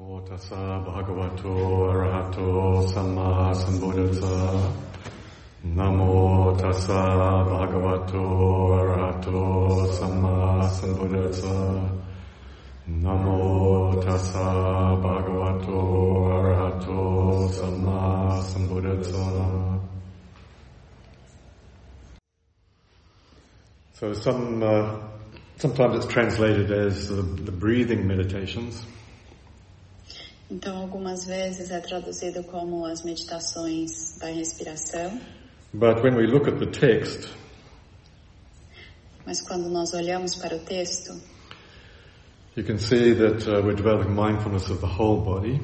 Namo tassa bhagavato arahato samma sambuddhassa. Namo tassa bhagavato arahato samma sambuddhassa. Namo tassa bhagavato arahato samma sambuddhassa. So some, uh, sometimes it's translated as the, the breathing meditations. Então, algumas vezes é traduzido como as meditações da respiração, But when we look at the text, mas quando nós olhamos para o texto, you can see that uh, we're developing mindfulness of the whole body.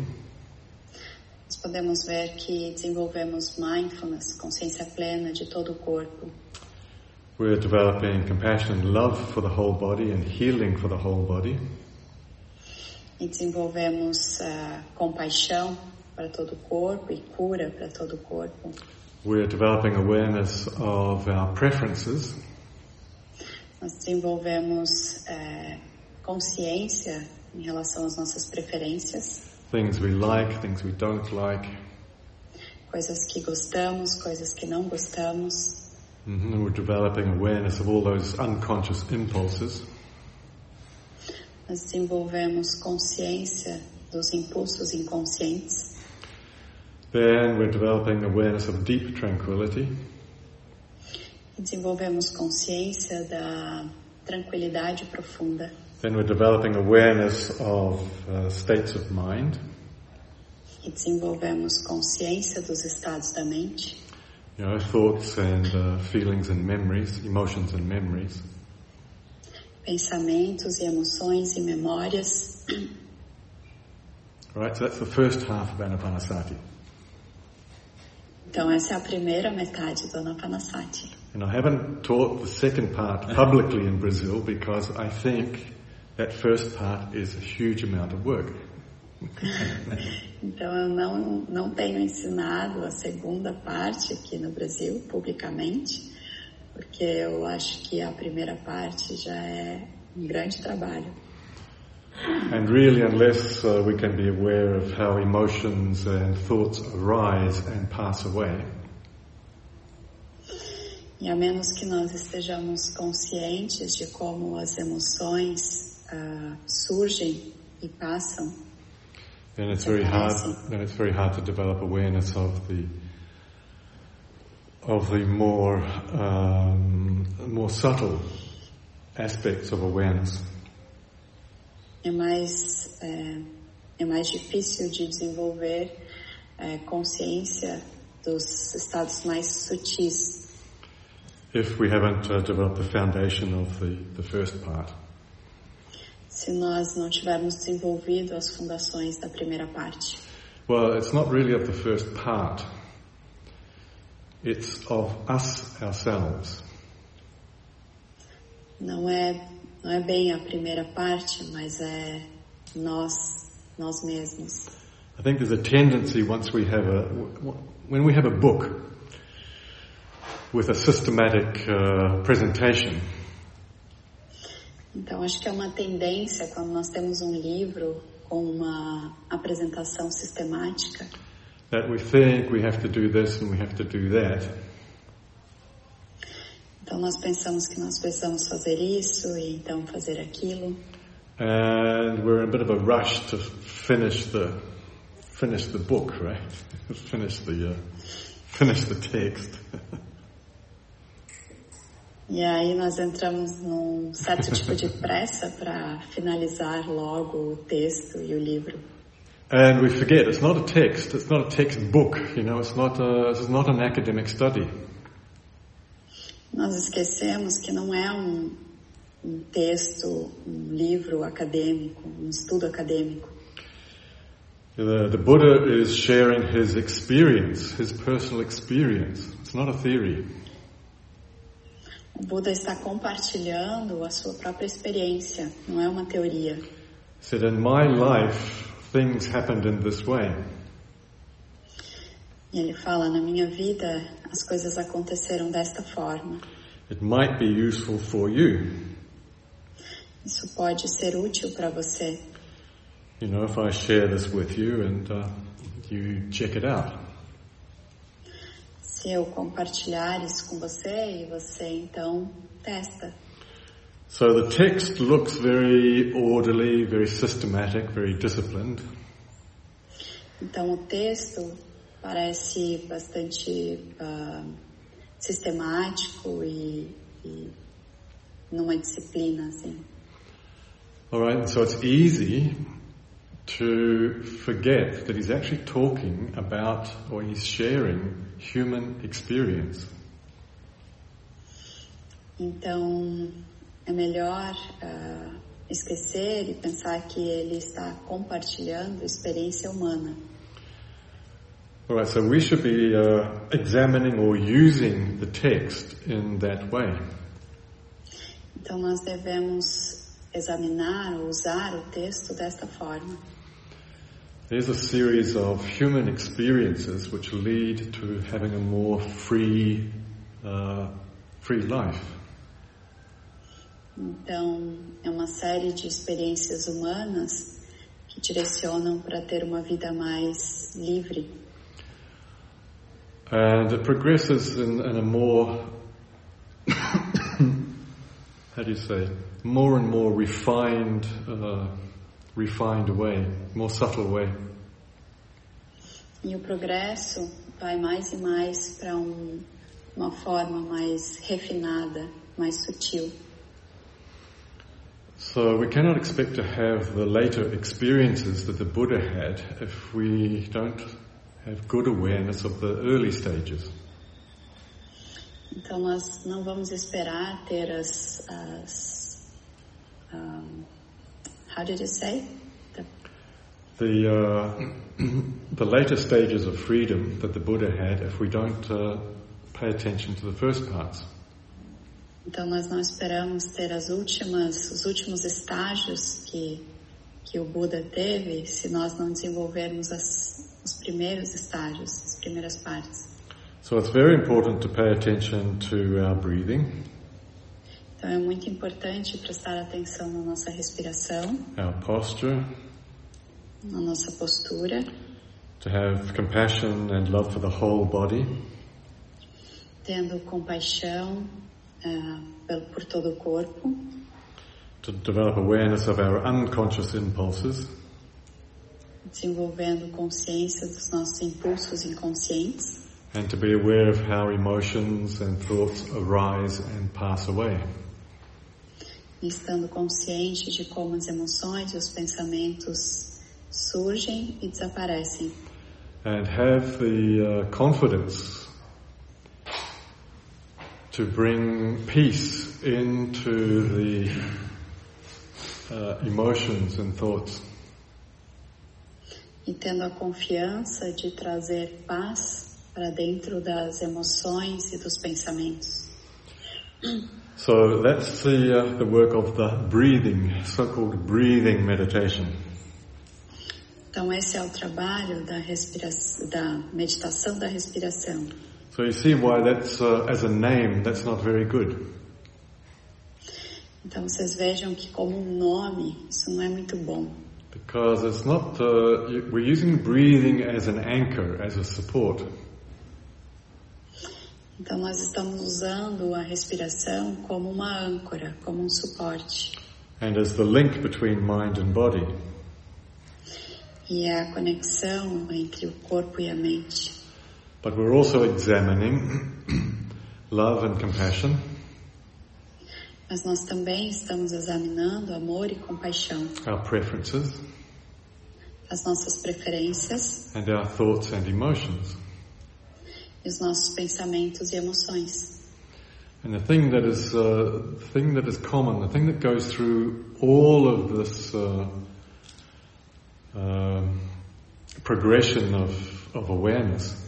nós podemos ver que desenvolvemos mindfulness, consciência plena de todo o corpo. We're developing compassion and love for the whole body and healing for the whole body. E desenvolvemos ah, compaixão para todo o corpo e cura para todo o corpo. We're developing awareness of our preferences Nós desenvolvemos eh, consciência em relação às nossas preferências, things we like, things we don't like. coisas que gostamos, coisas que não gostamos. Mhm, And we're developing awareness of all those unconscious impulses. Nós desenvolvemos consciência dos impulsos inconscientes. Then we're developing awareness of deep tranquility. Desenvolvemos consciência da tranquilidade profunda. Then we're developing awareness of uh, states of mind. E desenvolvemos consciência dos estados da mente, You know, thoughts and uh, feelings and memories, emotions and memories. Pensamentos e emoções e memórias. Right, so that's the first half of Anapanasati. Então, essa é a primeira metade do Anapanasati. And I haven't taught the second part publicly in Brazil because I think that first part is a huge amount of work. Então, eu não, não tenho ensinado a segunda parte aqui no Brasil, publicamente, porque eu acho que a primeira parte já é um grande trabalho. And really, unless uh, we can be aware of how emotions and thoughts arise and pass away, E a menos que nós estejamos conscientes de como as emoções ah, surgem e passam, then it's very hard. Then it's very hard to develop awareness of the of the more um, more subtle aspects of awareness. é mais, é, é mais difícil de desenvolver é, consciência dos estados mais sutis If we haven't uh, developed the foundation of the, the first part. se nós não tivermos desenvolvido as fundações da primeira parte. Well, it's not really of the first part. It's of us ourselves. Não é, não é bem a primeira parte, mas é nós, nós mesmos. I think there's a tendency once we have a, when we have a book with a systematic uh, presentation, Então, acho que é uma tendência quando nós temos um livro com uma apresentação sistemática, that we think we have to do this and we have to do that. então nós pensamos que nós precisamos fazer isso e então fazer aquilo. And we're in a bit of a rush to finish the, finish the book, right? finish the, uh, finish the text. E aí nós entramos num certo tipo de pressa para finalizar logo o texto e o livro. And we forget it's not a text, it's not a textbook, you know, it's not a, it's not an academic study. Nós esquecemos que não é um, um texto, um livro acadêmico, um estudo acadêmico. The, the Buddha is sharing his experience, his personal experience. It's not a theory. O Buda está compartilhando a sua própria experiência, não é uma teoria. He said, in my life, things happened in this way. Ele fala: na minha vida as coisas aconteceram desta forma. It might be useful for you. Isso pode ser útil para você. you know, if I share this with you and uh, you check it out. Se eu compartilhar isso com você e você então testa. So the text looks very orderly, very systematic, very disciplined. Então o texto parece bastante uh, sistemático e, e numa disciplina assim. All right, so it's easy to forget that he's actually talking about or he's sharing human experience. Então é melhor uh, esquecer e pensar que ele está compartilhando experiência humana. Right, so we should be uh, examining or using the text in that way. Então nós devemos examinar ou usar o texto desta forma. There's a series of human experiences which lead to having a more free, uh, free life. Então, é uma série de experiências humanas que direcionam para ter uma vida mais livre. And it progresses in, in a more, how do you say, more and more refined, uh, refined way, more subtle way. E o progresso vai mais e mais para um, uma forma mais refinada, mais sutil. So we cannot expect to have the later experiences that the Buddha had if we don't have good awareness of the early stages. Então nós não vamos esperar ter as, as um, how did you say? The, The, uh, the later stages of freedom that the Buddha had if we don't uh, pay attention to the first parts. Então nós não esperamos ter as últimas, os últimos estágios que que o Buda teve se nós não desenvolvermos as, os primeiros estágios, as primeiras partes. So it's very important to pay attention to our breathing, Então é muito importante prestar atenção na nossa respiração, our posture, na nossa postura, to have compassion and love for the whole body, tendo compaixão pelo- por todo o corpo, to develop awareness of our unconscious impulses, desenvolvendo consciência dos nossos impulsos inconscientes and to be aware of how emotions and thoughts arise and pass away. estando consciente de como as emoções e os pensamentos surgem e desaparecem. And have the uh, confidence to bring peace into the uh, emotions and thoughts. E tendo a confiança de trazer paz para dentro das emoções e dos pensamentos. So that's the, uh, the work of the breathing, so-called breathing meditation. Então esse é o trabalho da da meditação da respiração. So you see why that's, uh, as a name, that's not very good. Então vocês vejam que como um nome, isso não é muito bom. Because it's not, uh, we're using breathing as an anchor, as a support. Então nós estamos usando a respiração como uma âncora, como um suporte. And as the link between mind and body. E é a conexão entre o corpo e a mente. But we're also examining love and compassion, Mas nós também estamos examinando amor e compaixão, our preferences, as nossas preferências and our thoughts and emotions. e os nossos pensamentos e emoções. And the thing that is, uh, the thing that is common, the thing that goes through all of this uh, um, progression of, of awareness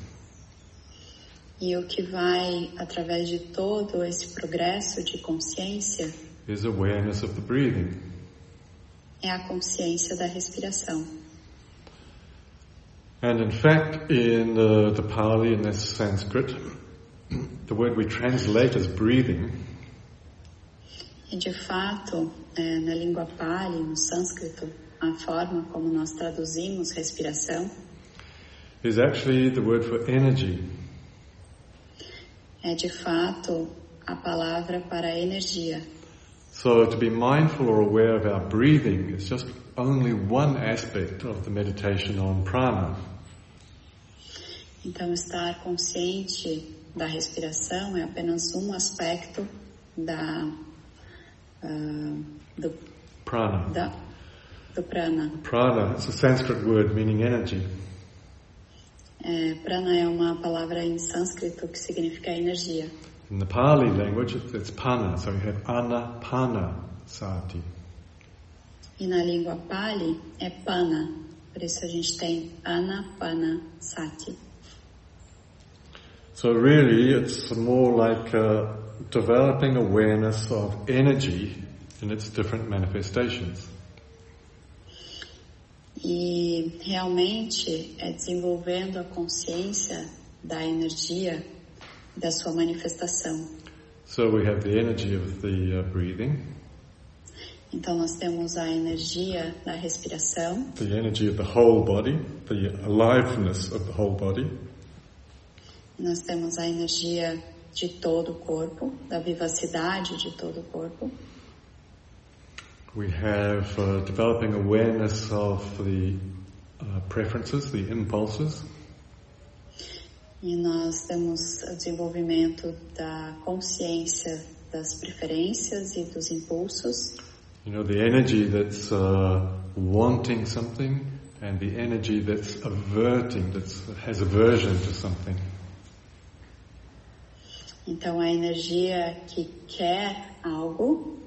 E o que vai através de todo esse progresso de consciência is awareness of the breathing. é a consciência da respiração. And in fact, in uh, the Pali, in this Sanskrit, the word we translate as breathing E de fato, é, na língua Pali, no sânscrito, a forma como nós traduzimos respiração is actually the word for energy. É de fato a palavra para energia. So to be mindful or aware of our breathing is just only one aspect of the meditation on prana. Então, estar consciente da respiração é apenas um aspecto da, uh, do, Prana. da, do prana. Prana, it's a Sanskrit word meaning energy. É, prana é uma palavra em sânscrito que significa energia. In the Pali language, it's, pana, so you have anapana sati. E na língua Pali é pana, por isso a gente tem anapana sati. So really, it's more like uh, developing awareness of energy in its different manifestations. E realmente é desenvolvendo a consciência da energia da sua manifestação. So we have the energy of the uh, breathing, Então nós temos a energia da respiração, the energy of the whole body, the aliveness of the whole body, nós temos a energia de todo o corpo, da vivacidade de todo o corpo. We have uh, developing awareness of the uh, preferences, the impulses, E nós temos o desenvolvimento da consciência das preferências e dos impulsos. you know, the energy that's uh, wanting something and the energy that's averting, that has aversion to something. Então a energia que quer algo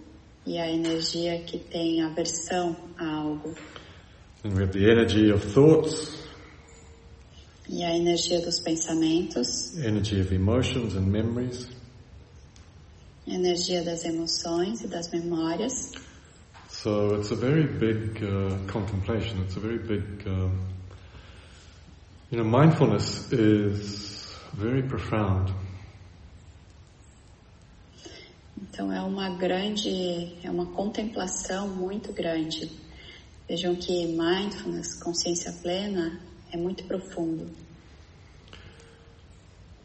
e a energia que tem aversão a algo. And we have the energy of thoughts, E a energia dos pensamentos, energy of emotions and memories, energia das emoções e das memórias. So it's a very big uh, contemplation. It's a very big, um, you know, mindfulness is very profound. Então é uma grande, é uma contemplação muito grande. Vejam que mindfulness, consciência plena, é muito profundo.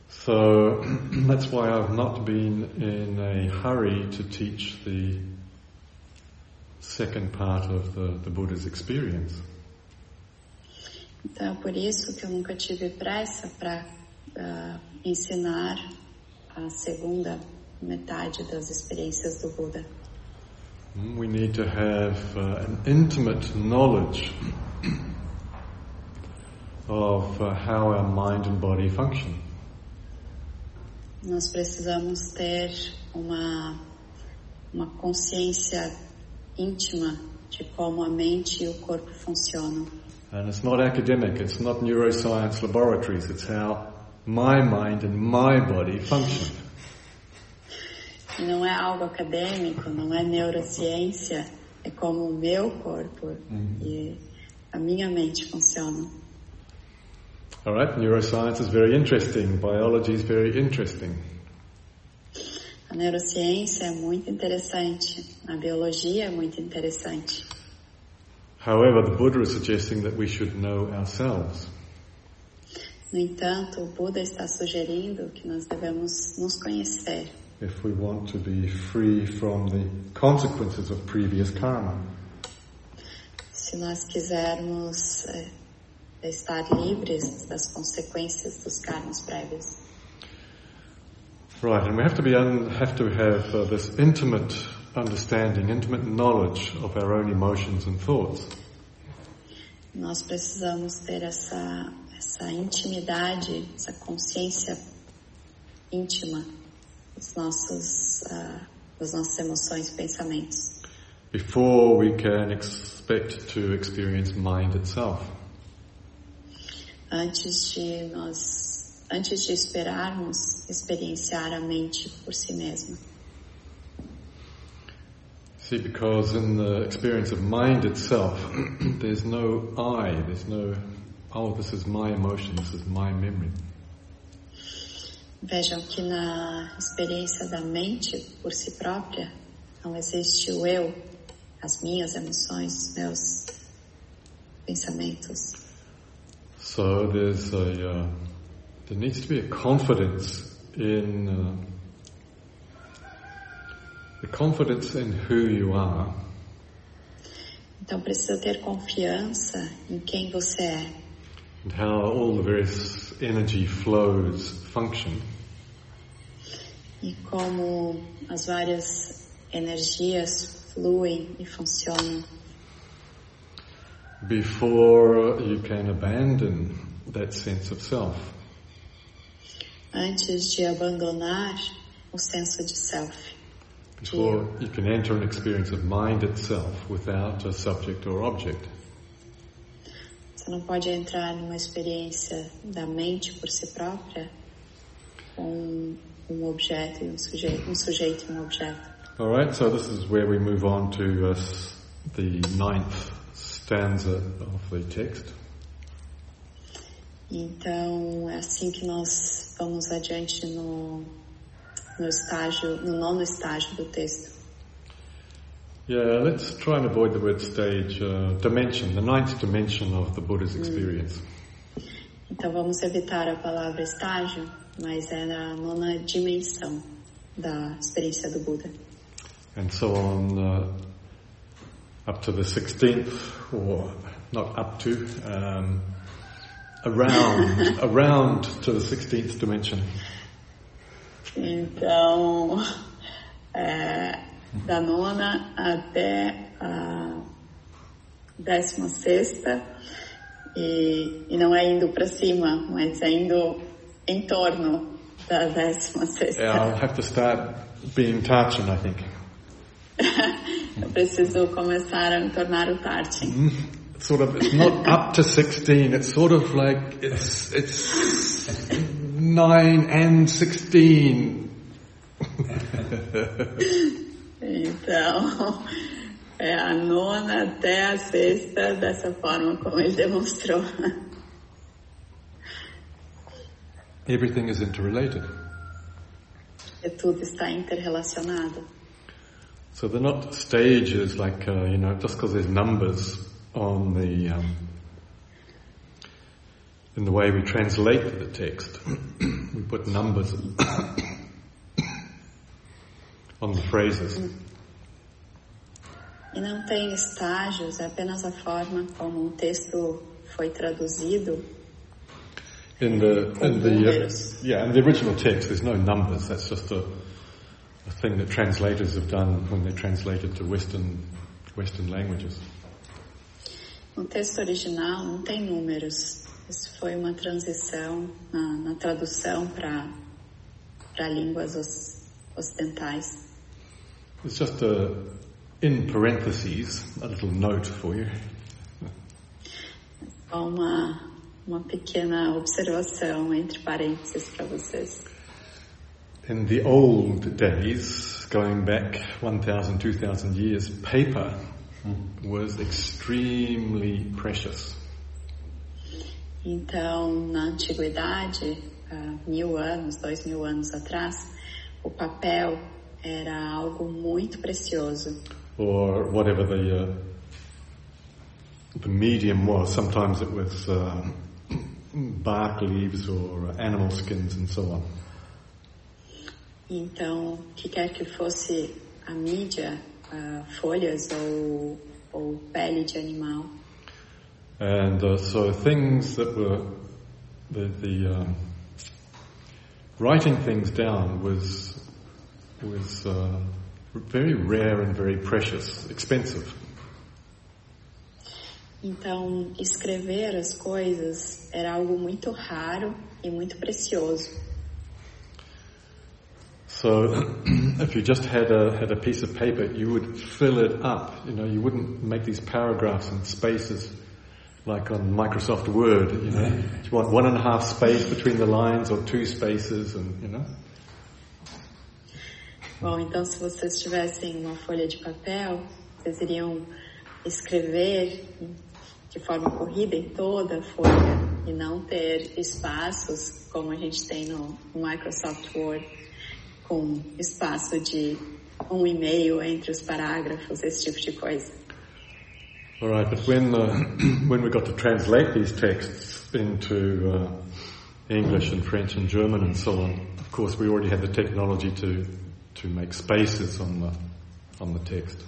So that's why I've not been in a hurry to teach the second part of the, the Buddha's experience. Então é por isso que eu nunca tive pressa para ensinar a segunda metade das experiências do Buda. We need to have uh, an intimate knowledge of uh, how our mind and body function. Nós precisamos ter uma, uma consciência íntima de como a mente e o corpo funcionam. And it's not academic, it's not neuroscience laboratories, it's how my mind and my body function. E não é algo acadêmico, não é neurociência, é como o meu corpo e a minha mente funcionam. Alright, neuroscience is very interesting, biology is very interesting. A neurociência é muito interessante, a biologia é muito interessante. However, the Buddha is suggesting that we should know ourselves. No entanto, o Buda está sugerindo que nós devemos nos conhecer if we want to be free from the consequences of previous karma. se nós quisermos é, estar livres das consequências dos karmas prévios. Right, and we have to be un- have to have uh, this intimate understanding, intimate knowledge of our own emotions and thoughts. Nós precisamos ter essa, essa intimidade, essa consciência íntima dos nossos, ah, das nossas emoções e pensamentos, before we can expect to experience mind itself. antes de nós, antes de esperarmos experienciar a mente por si mesma. See, because in the experience of mind itself, there's no I, there's no, oh, this is my emotion, this is my memory. Vejam que na experiência da mente por si própria não existe o eu, as minhas emoções, os meus pensamentos. So there's a uh, there needs to be a confidence in uh, the confidence in who you are Então precisa ter confiança em quem você é and how all the various energy flows function. e como as várias energias fluem e funcionam before you can abandon that sense of self. antes de abandonar o senso de self. Before you can enter an experience of mind itself without a subject or object. Você não pode entrar numa experiência da mente por si própria com um objeto e um sujeito, um sujeito e um objeto. All right, so this is where we move on to uh, the ninth stanza of the text. Então é assim que nós vamos adiante no, no estágio, no nono estágio do texto. Yeah, let's try and avoid the word stage, uh, dimension, the ninth dimension of the Buddha's experience. Então vamos evitar a palavra estágio, mas é a nona dimensão da experiência do Buda. And so on uh, up to the 16th, or not up to, um, around, around to the 16th dimension. Então, é, da nona até a décima sexta, e, e não é indo para cima, mas é indo em torno da décima sexta. Yeah, I'll have to start being Tarchin, I think. Eu preciso começar a me tornar o Tartin. It's sort of, it's not up to 16, it's sort of like, it's, it's 9 and 16. Então, é a nona até a sexta, dessa forma como ele demonstrou. Everything is interrelated. E tudo está interrelacionado. So they're not stages like, uh, you know, just because there's numbers on the, um, in the way we translate the text. we put numbers on the phrases. E não tem estágios, é apenas a forma como o texto foi traduzido. In the, in the, uh, yeah, in the original text there's no numbers, that's just a, a thing that translators have done when they translated to Western, Western languages. No texto original não tem números. Isso foi uma transição na, na tradução para línguas os- ocidentais. It's just a, in parentheses, a little note for you. Uma, uma pequena observação entre parênteses para vocês. In the old days, going back 1,000, 2,000 years, paper was extremely precious. Então, na antiguidade, há mil anos, dois mil anos atrás, o papel era algo muito precioso. Or whatever the, uh, the medium was. Sometimes it was um, bark leaves or animal skins and so on. Então, que quer que fosse a mídia, ah, folhas ou, ou pele de animal. And uh, so things that were the, the um, writing things down was was uh, very rare and very precious, expensive. Então, escrever as coisas era algo muito raro e muito precioso. So if you just had a had a piece of paper, you would fill it up. You know, you wouldn't make these paragraphs and spaces like on Microsoft Word. You know, you want one and a half space between the lines or two spaces, and you know. Bom, então se vocês tivessem uma folha de papel, vocês iriam escrever de forma corrida em toda a folha e não ter espaços como a gente tem no Microsoft Word, com espaço de um e-mail entre os parágrafos, esse tipo de coisa. All right, but when uh, when we got to translate these texts into uh, English and French and German and so on, of course we already had the technology to to make spaces on the on the text.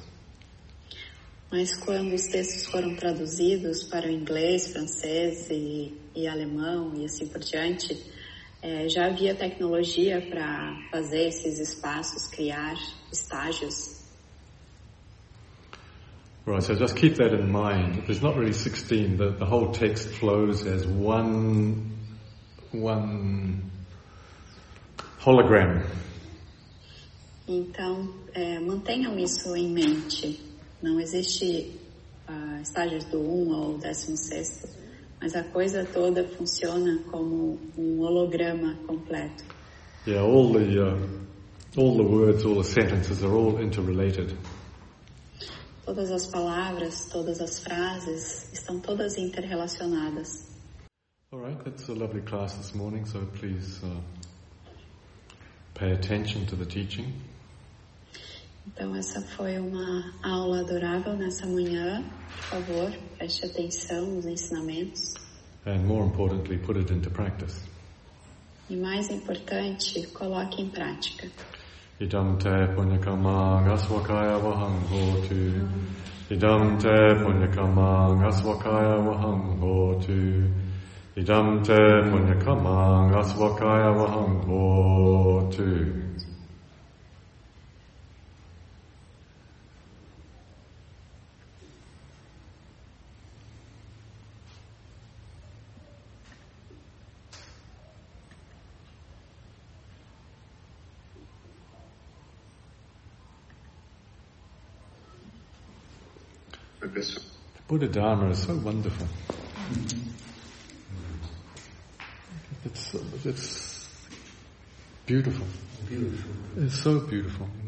Mas quando os textos foram traduzidos para o inglês, francês e, e alemão e assim por diante, é, já havia tecnologia para fazer esses espaços, criar estágios. Right, so just keep that in mind. There's not really 16. The, the whole text flows as one, one hologram. Então, é, mantenham isso em mente. Não existe uh, estágios do 1 ao 16, mas a coisa toda funciona como um holograma completo. Yeah, all the, uh, all the words, all the sentences are all interrelated. Todas as palavras, todas as frases estão todas interrelacionadas. All right, that's a lovely class this morning, so please uh, pay attention to the teaching. Então, essa foi uma aula adorável nessa manhã. Por favor, preste atenção nos ensinamentos. And more importantly, put it into practice. E mais importante, coloque em prática. Idam te punyakama hotu. Idam te punyakama hotu. Idam te punyakama hotu. Buddha Dharma is so wonderful. It's, it's beautiful. Beautiful. It's so beautiful, you know.